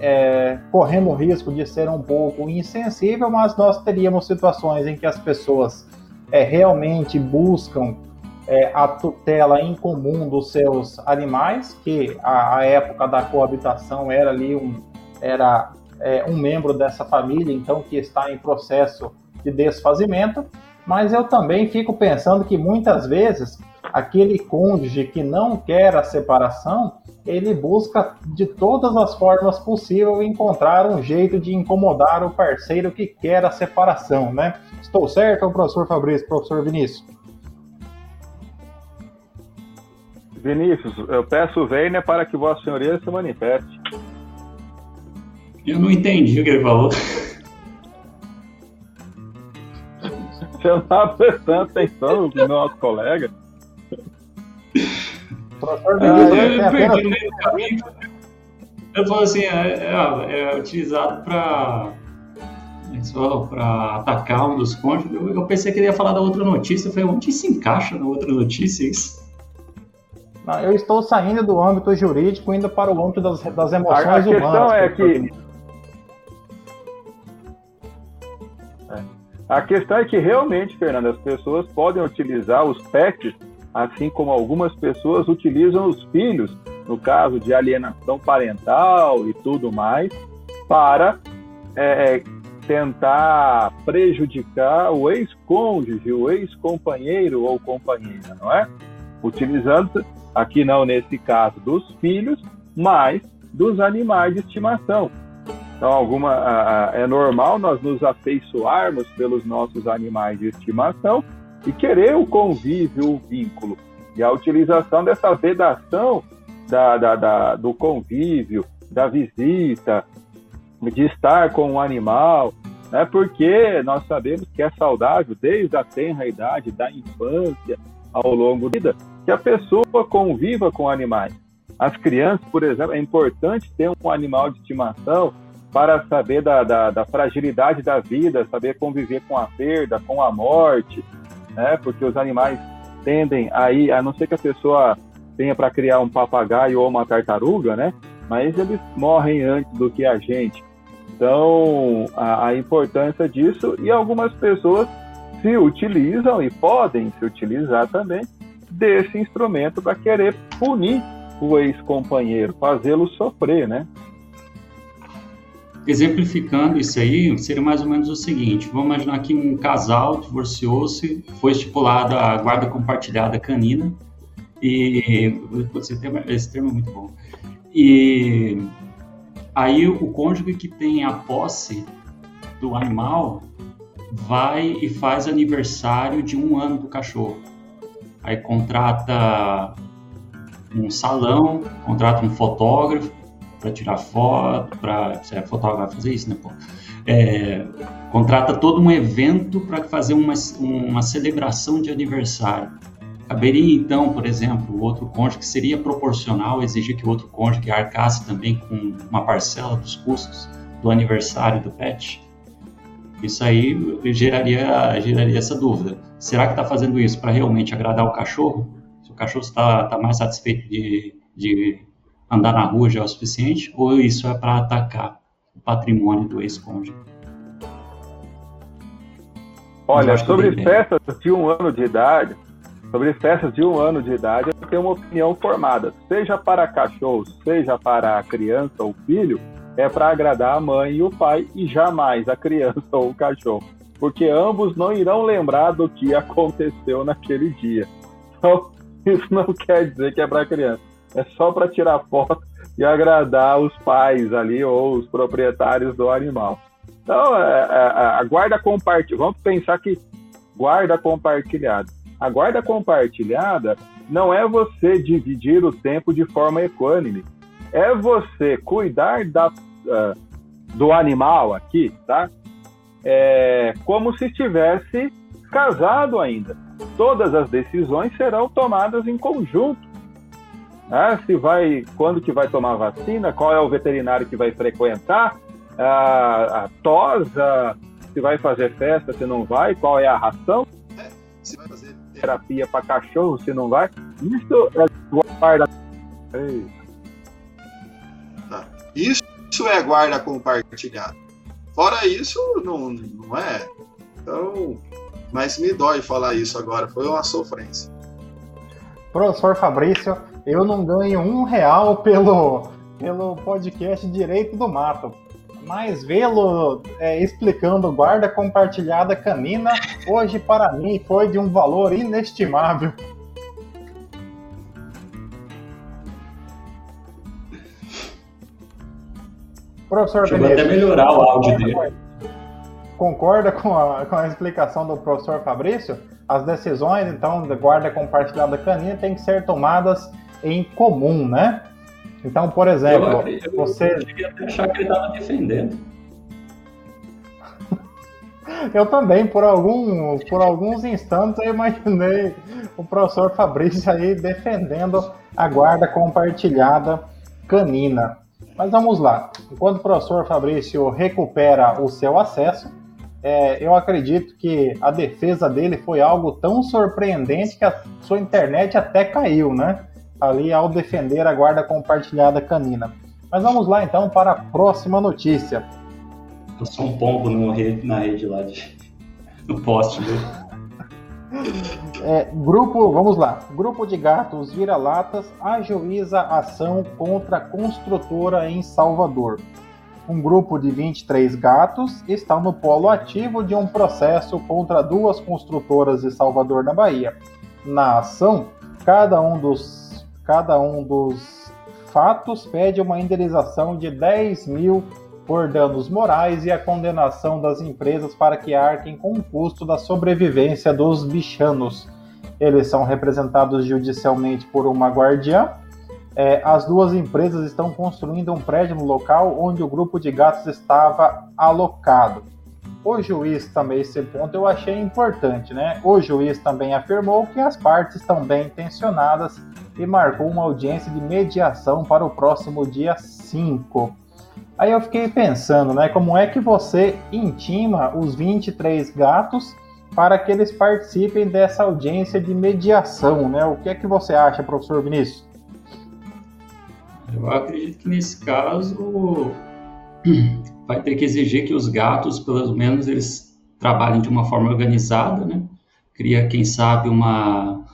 é, correndo o risco de ser um pouco insensível, mas nós teríamos situações em que as pessoas é, realmente buscam é, a tutela em comum dos seus animais, que a, a época da coabitação era ali um, era, é, um membro dessa família, então que está em processo de desfazimento, mas eu também fico pensando que muitas vezes aquele cônjuge que não quer a separação, ele busca de todas as formas possíveis encontrar um jeito de incomodar o parceiro que quer a separação, né? Estou certo, professor Fabrício, professor Vinícius? Vinícius, eu peço o Werner para que Vossa Senhoria se manifeste. Eu não entendi o que ele falou. Você não estava prestando atenção no nosso colega? Ah, eu perdi no caminho. Eu falo assim, é, é, é utilizado para para atacar um dos cônjuges. Eu, eu, pensei que ele ia falar da outra notícia. Eu falei, onde se encaixa na outra notícia isso? Não, eu estou saindo do âmbito jurídico, indo para o âmbito das, das emoções a, a questão humanas. É que... É. A questão é que realmente, Fernando, as pessoas podem utilizar os pets, assim como algumas pessoas utilizam os filhos, no caso de alienação parental e tudo mais, para é, é tentar prejudicar o ex-cônjuge, o ex-companheiro ou companheira, não é? Utilizando Aqui não nesse caso dos filhos, mas dos animais de estimação. Então, alguma, é normal nós nos afeiçoarmos pelos nossos animais de estimação e querer o convívio, o vínculo. E a utilização dessa vedação da, da, da, do convívio, da visita, de estar com o animal, né? porque nós sabemos que é saudável desde a tenra idade da infância ao longo da vida que a pessoa conviva com animais. As crianças, por exemplo, é importante ter um animal de estimação para saber da, da, da fragilidade da vida, saber conviver com a perda, com a morte, né? Porque os animais tendem aí, a não ser que a pessoa tenha para criar um papagaio ou uma tartaruga, né? Mas eles morrem antes do que a gente. Então, a, a importância disso e algumas pessoas se utilizam e podem se utilizar também desse instrumento para querer punir o ex-companheiro, fazê-lo sofrer, né? Exemplificando isso aí, seria mais ou menos o seguinte: vamos imaginar que um casal divorciou-se, foi estipulada a guarda compartilhada canina, e esse termo, esse termo é muito bom. E aí o cônjuge que tem a posse do animal vai e faz aniversário de um ano do cachorro aí contrata um salão, contrata um fotógrafo para tirar foto, para é fotógrafo fazer isso, né? Pô? É, contrata todo um evento para fazer uma, uma celebração de aniversário. Caberia então, por exemplo, o outro cônjuge que seria proporcional exigir que o outro cônjuge arcasse também com uma parcela dos custos do aniversário do pet? Isso aí geraria, geraria essa dúvida. Será que está fazendo isso para realmente agradar o cachorro? Se o cachorro está tá mais satisfeito de, de andar na rua já é o suficiente? Ou isso é para atacar o patrimônio do ex-cônjuge? Olha, sobre festas de um ano de idade, sobre festas de um ano de idade, eu tenho uma opinião formada. Seja para cachorros, seja para a criança ou filho, é para agradar a mãe e o pai e jamais a criança ou o cachorro, porque ambos não irão lembrar do que aconteceu naquele dia. Então, isso não quer dizer que é para criança, é só para tirar foto e agradar os pais ali ou os proprietários do animal. Então, é, é, é a guarda compartilhada, vamos pensar que guarda compartilhada. A guarda compartilhada não é você dividir o tempo de forma equânime é você cuidar da, uh, do animal aqui, tá? É, como se estivesse casado ainda. Todas as decisões serão tomadas em conjunto. Né? Se vai, quando que vai tomar vacina, qual é o veterinário que vai frequentar, a, a tosa, se vai fazer festa, se não vai, qual é a ração, é, se vai fazer terapia para cachorro, se não vai. Isso é guarda. Ei. Isso é guarda compartilhada. Fora isso, não, não é. Então, mas me dói falar isso agora, foi uma sofrência. Professor Fabrício, eu não ganho um real pelo, pelo podcast Direito do Mato. Mas vê-lo é, explicando guarda compartilhada canina, hoje para mim foi de um valor inestimável. Professor Chegou até melhorar o áudio dele. Concorda com a, com a explicação do professor Fabrício? As decisões, então, da guarda compartilhada canina têm que ser tomadas em comum, né? Então, por exemplo, eu, eu, você. Eu até achar que ele estava defendendo. eu também, por alguns, por alguns instantes, eu imaginei o professor Fabrício aí defendendo a guarda compartilhada canina. Mas vamos lá. Enquanto o professor Fabrício recupera o seu acesso, é, eu acredito que a defesa dele foi algo tão surpreendente que a sua internet até caiu, né? Ali ao defender a guarda compartilhada canina. Mas vamos lá então para a próxima notícia. Passou um pombo no rede, na rede lá de, no poste. É, grupo, vamos lá. Grupo de gatos vira-latas ajuiza ação contra construtora em Salvador. Um grupo de 23 gatos está no polo ativo de um processo contra duas construtoras de Salvador, na Bahia. Na ação, cada um dos, cada um dos fatos pede uma indenização de 10 mil por danos morais e a condenação das empresas para que arquem com o custo da sobrevivência dos bichanos. Eles são representados judicialmente por uma guardiã. É, as duas empresas estão construindo um prédio no local onde o grupo de gatos estava alocado. O juiz também, esse ponto eu achei importante, né? O juiz também afirmou que as partes estão bem intencionadas e marcou uma audiência de mediação para o próximo dia 5. Aí eu fiquei pensando, né, como é que você intima os 23 gatos para que eles participem dessa audiência de mediação, né? O que é que você acha, professor Vinícius? Eu acredito que nesse caso vai ter que exigir que os gatos, pelo menos, eles trabalhem de uma forma organizada, né? Cria, quem sabe, uma,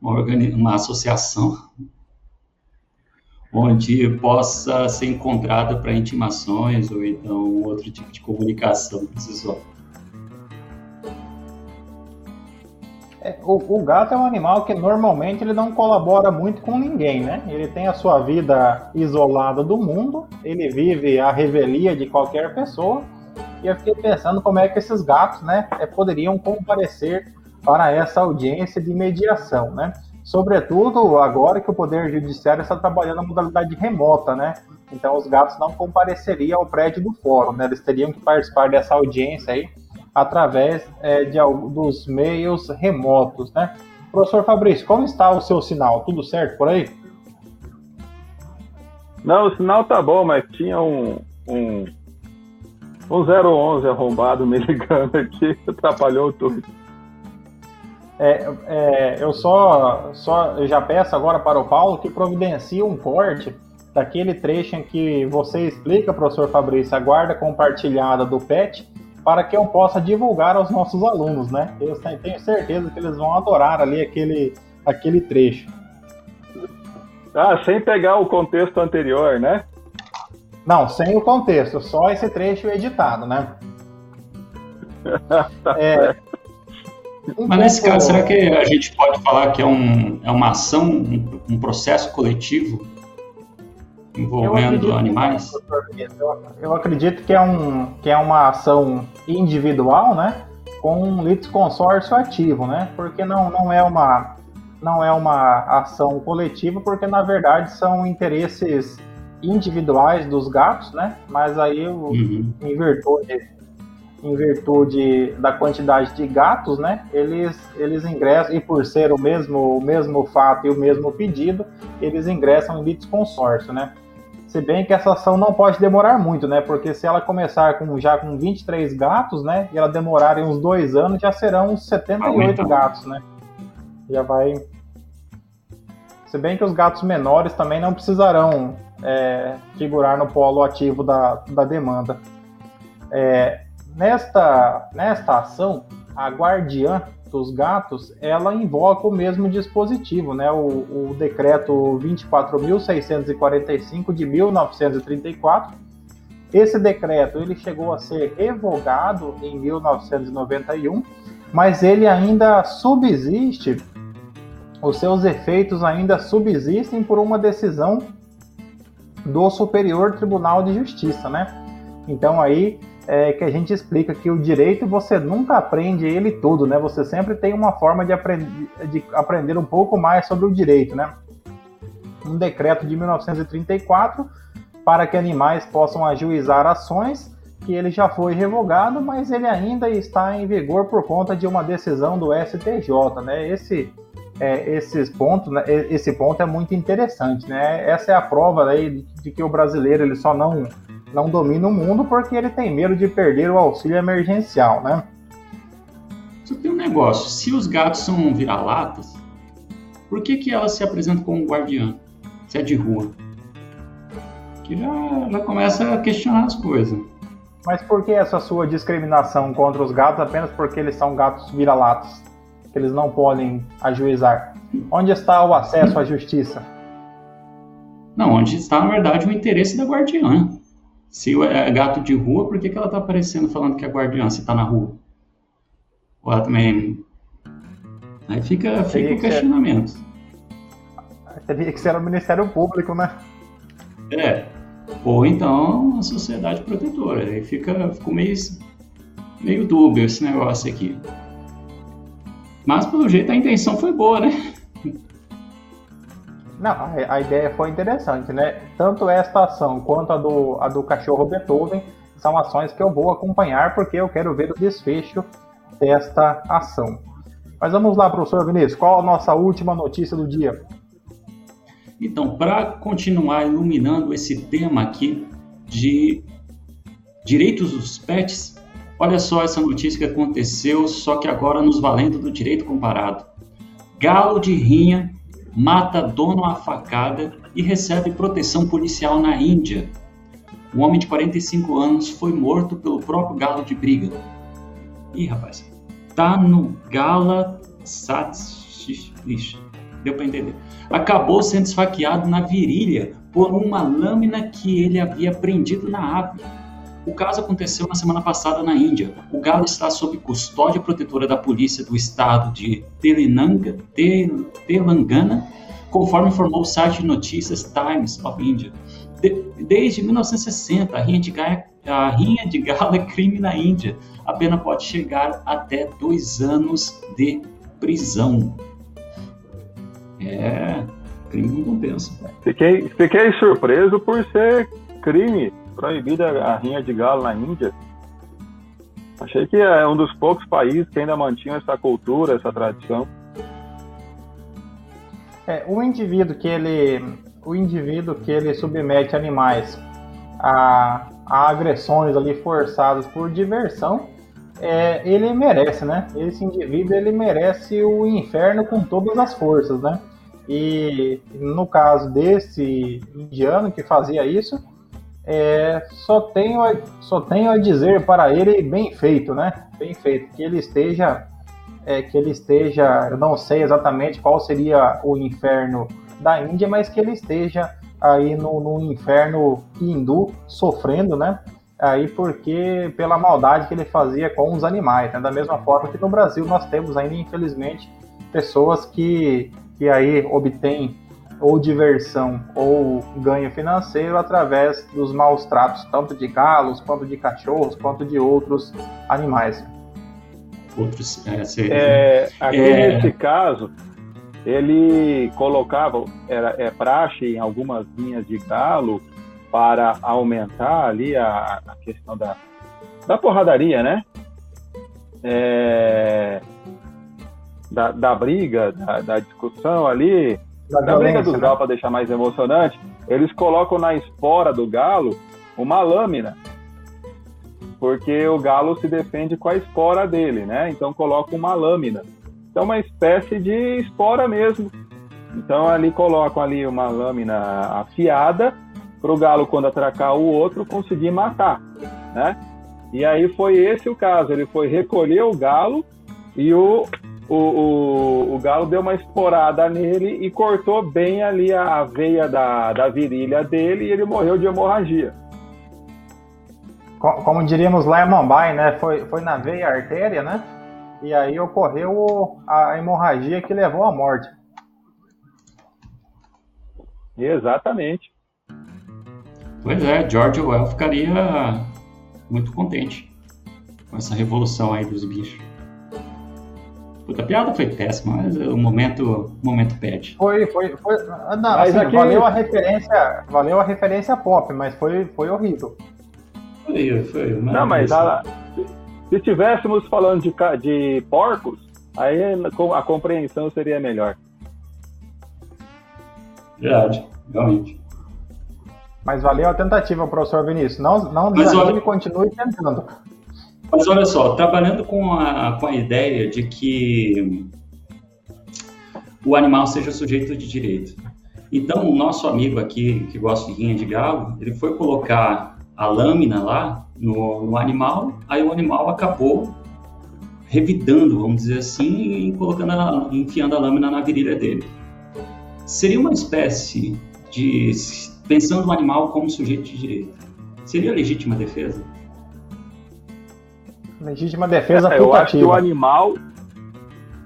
uma, uma associação onde possa ser encontrada para intimações ou então outro tipo de comunicação processual. É, o, o, gato é um animal que normalmente ele não colabora muito com ninguém, né? Ele tem a sua vida isolada do mundo, ele vive a revelia de qualquer pessoa. E eu fiquei pensando como é que esses gatos, né, é, poderiam comparecer para essa audiência de mediação, né? Sobretudo agora que o Poder Judiciário está trabalhando na modalidade remota, né? Então os gatos não compareceriam ao prédio do fórum, né? Eles teriam que participar dessa audiência aí através é, de, dos meios remotos, né? Professor Fabrício, como está o seu sinal? Tudo certo por aí? Não, o sinal tá bom, mas tinha um, um, um 011 arrombado me ligando aqui, atrapalhou tudo. É, é, eu só, só eu já peço agora para o Paulo que providencie um corte daquele trecho em que você explica, professor Fabrício, a guarda compartilhada do PET, para que eu possa divulgar aos nossos alunos, né? Eu tenho certeza que eles vão adorar ali aquele, aquele trecho. Ah, sem pegar o contexto anterior, né? Não, sem o contexto, só esse trecho editado, né? tá é, mas nesse caso, será que a gente pode falar que é, um, é uma ação, um, um processo coletivo envolvendo animais? Eu, eu, acredito que é, um, que é uma ação individual, né? Com um litisconsórcio ativo, né? Porque não, não, é uma, não é uma ação coletiva, porque na verdade são interesses individuais dos gatos, né? Mas aí, uhum. em virtude em virtude da quantidade de gatos, né, eles, eles ingressam, e por ser o mesmo, o mesmo fato e o mesmo pedido, eles ingressam em litisconsórcio, né. Se bem que essa ação não pode demorar muito, né, porque se ela começar com, já com 23 gatos, né, e ela demorar uns dois anos, já serão uns 78 gatos, né. Já vai... Se bem que os gatos menores também não precisarão é, figurar no polo ativo da, da demanda. É, Nesta, nesta ação, a guardiã dos gatos, ela invoca o mesmo dispositivo, né? O, o decreto 24.645 de 1934. Esse decreto ele chegou a ser revogado em 1991, mas ele ainda subsiste, os seus efeitos ainda subsistem por uma decisão do Superior Tribunal de Justiça, né? Então aí é que a gente explica que o direito você nunca aprende ele tudo, né? Você sempre tem uma forma de, aprend de aprender um pouco mais sobre o direito, né? Um decreto de 1934 para que animais possam ajuizar ações, que ele já foi revogado, mas ele ainda está em vigor por conta de uma decisão do STJ, né? Esse é, esses pontos, né, esse ponto é muito interessante, né? Essa é a prova aí de que o brasileiro ele só não não domina o mundo porque ele tem medo de perder o auxílio emergencial, né? Só tem um negócio, se os gatos são vira-latas, por que, que elas se apresentam como guardiã? Se é de rua? Que já, já começa a questionar as coisas. Mas por que essa sua discriminação contra os gatos apenas porque eles são gatos vira-latas? Que eles não podem ajuizar? Onde está o acesso à justiça? Não, onde está, na verdade, o interesse da guardiã. Se é gato de rua, por que, que ela tá aparecendo falando que é guardiã se tá na rua? Ou ela também. Aí fica, fica o questionamento. Teria que ser o Ministério Público, né? É. Ou então a sociedade protetora. Aí fica, ficou meio, meio dúbio esse negócio aqui. Mas pelo jeito a intenção foi boa, né? Não, a, ideia foi interessante, né? Tanto esta ação quanto a do, a do cachorro Beethoven são ações que eu vou acompanhar porque eu quero ver o desfecho desta ação. Mas vamos lá, professor Vinícius, qual a nossa última notícia do dia? Então, para continuar iluminando esse tema aqui de direitos dos pets, olha só essa notícia que aconteceu, só que agora nos valendo do direito comparado. Galo de rinha mata dono à facada e recebe proteção policial na Índia. Um homem de 45 anos foi morto pelo próprio galo de briga. Ih, rapaz, tá no Gala Sats. Deu para entender. Acabou sendo esfaqueado na virilha por uma lâmina que ele havia prendido na árvore. O caso aconteceu na semana passada na Índia. O galo está sob custódia protetora da polícia do estado de Telangana, Telangana conforme informou o site de notícias Times of India. De, desde 1960, a rinha, de a rinha de galo é crime na Índia. A pena pode chegar até dois anos de prisão. É, crime não compensa. Fiquei, fiquei surpreso por ser crime proibida a rinha de galo na Índia. Achei que é um dos poucos países que ainda mantinham essa cultura, essa tradição. É, o indivíduo que ele, o indivíduo que ele submete animais a, a agressões ali forçadas por diversão, é, ele merece, né? Esse indivíduo ele merece o inferno com todas as forças, né? E no caso desse indiano que fazia isso, é, só, tenho a, só tenho a dizer para ele bem feito, né? Bem feito, que ele esteja, é, que ele esteja, eu não sei exatamente qual seria o inferno da Índia, mas que ele esteja aí no, no inferno hindu sofrendo, né? Aí porque pela maldade que ele fazia com os animais, né? da mesma forma que no Brasil nós temos ainda infelizmente pessoas que, que aí obtêm ou diversão ou ganho financeiro através dos maus tratos, tanto de galos, quanto de cachorros, quanto de outros animais. Outros, é, é, aqui é... nesse caso, ele colocava, era, é praxe em algumas linhas de galo para aumentar ali a, a questão da, da porradaria, né? É, da, da briga, da, da discussão ali, da, da briga dos né? galos, para deixar mais emocionante, eles colocam na espora do galo uma lâmina. Porque o galo se defende com a espora dele, né? Então colocam uma lâmina. Então uma espécie de espora mesmo. Então ali colocam ali uma lâmina afiada para o galo quando atracar o outro conseguir matar, né? E aí foi esse o caso. Ele foi recolher o galo e o, o, o, o, galo deu uma esporada nele e cortou bem ali a veia da, da virilha dele e ele morreu de hemorragia. Como diríamos lá em Mumbai, né? Foi, foi na veia artéria, né? E aí ocorreu a hemorragia que levou à morte. Exatamente. Pois é, George Orwell ficaria muito contente com essa revolução aí dos bichos. Puta, a piada foi péssima, mas o momento, o momento pede. Foi, foi, foi. Não, mas assim, aqui... valeu a referência, valeu a referência pop, mas foi, foi horrível. Foi, foi. Não, mas a, se estivéssemos falando de, de porcos, aí a compreensão seria melhor. Verdade, realmente. Mas valeu a tentativa, professor Vinícius. Não, não desanime olha... continue tentando. Mas olha só, trabalhando com a, com a ideia de que o animal seja sujeito de direito. Então, o nosso amigo aqui, que gosta de rinha de galo, ele foi colocar a lâmina lá no, no animal, aí o animal acabou revidando, vamos dizer assim, e colocando a, enfiando a lâmina na virilha dele. Seria uma espécie de pensando no animal como sujeito de direito. Seria legítima defesa? Legítima defesa é, Eu acho que o animal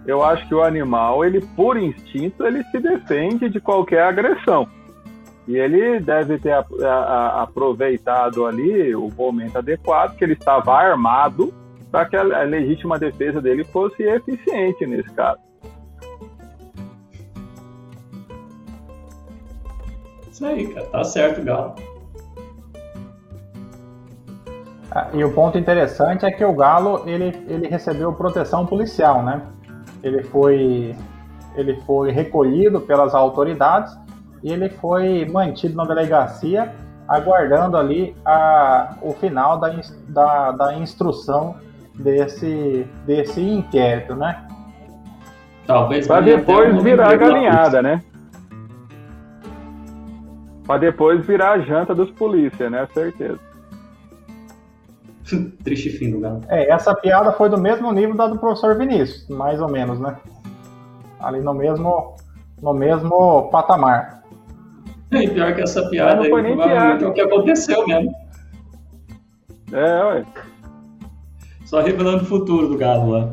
eu acho que o animal, ele por instinto, ele se defende de qualquer agressão. E ele deve ter a, a, aproveitado ali o momento adequado, que ele estava armado, para que a, a legítima defesa dele fosse eficiente nesse caso. Isso aí, cara. Tá certo, Galo. E o ponto interessante é que o Galo ele, ele recebeu proteção policial, né? Ele foi, ele foi recolhido pelas autoridades e ele foi mantido na delegacia aguardando ali a, o final da, da, da instrução desse, desse inquérito, né? Talvez para depois virar galinhada, né? Para depois virar a janta dos polícia, né? Certeza. Triste fim do galo. É, essa piada foi do mesmo nível da do professor Vinícius, mais ou menos, né? Ali no mesmo, no mesmo patamar. E pior que essa piada não foi nem piada. é o que aconteceu mesmo. É, ué. Só revelando o futuro do galo lá.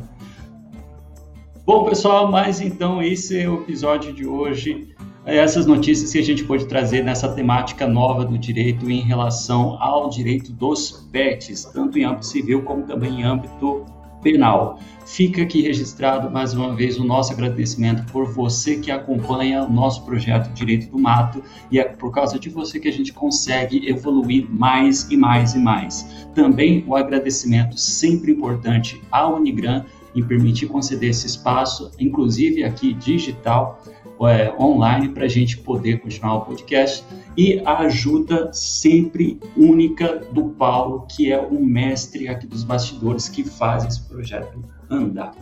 Bom, pessoal, mas então esse é o episódio de hoje. É essas notícias que a gente pode trazer nessa temática nova do direito em relação ao direito dos pets, tanto em âmbito civil como também em âmbito penal. Fica aqui registrado mais uma vez o nosso agradecimento por você que acompanha o nosso projeto Direito do Mato e é por causa de você que a gente consegue evoluir mais e mais e mais. Também o agradecimento sempre importante à Unigran em permitir conceder esse espaço, inclusive aqui digital, é, online para a gente poder continuar o podcast e a ajuda sempre única do Paulo, que é o mestre aqui dos bastidores que faz esse projeto andar.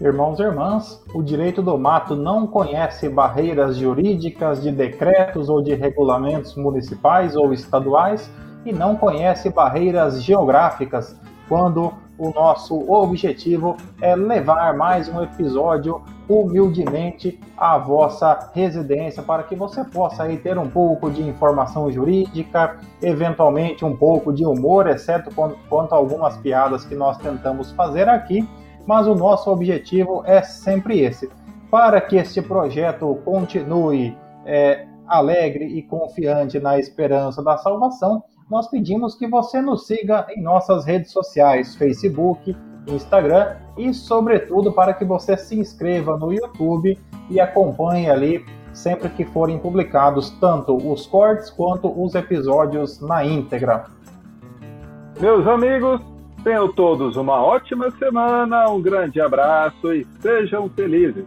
Irmãos e irmãs, o direito do mato não conhece barreiras jurídicas de decretos ou de regulamentos municipais ou estaduais e não conhece barreiras geográficas quando o nosso objetivo é levar mais um episódio humildemente à vossa residência para que você possa aí ter um pouco de informação jurídica, eventualmente um pouco de humor, exceto quanto a algumas piadas que nós tentamos fazer aqui, mas o nosso objetivo é sempre esse. Para que este projeto continue é, alegre e confiante na esperança da salvação, nós pedimos que você nos siga em nossas redes sociais, Facebook, Instagram e, sobretudo, para que você se inscreva no YouTube e acompanhe ali sempre que forem publicados tanto os cortes quanto os episódios na íntegra. Meus amigos, tenham todos uma ótima semana, um grande abraço e sejam felizes.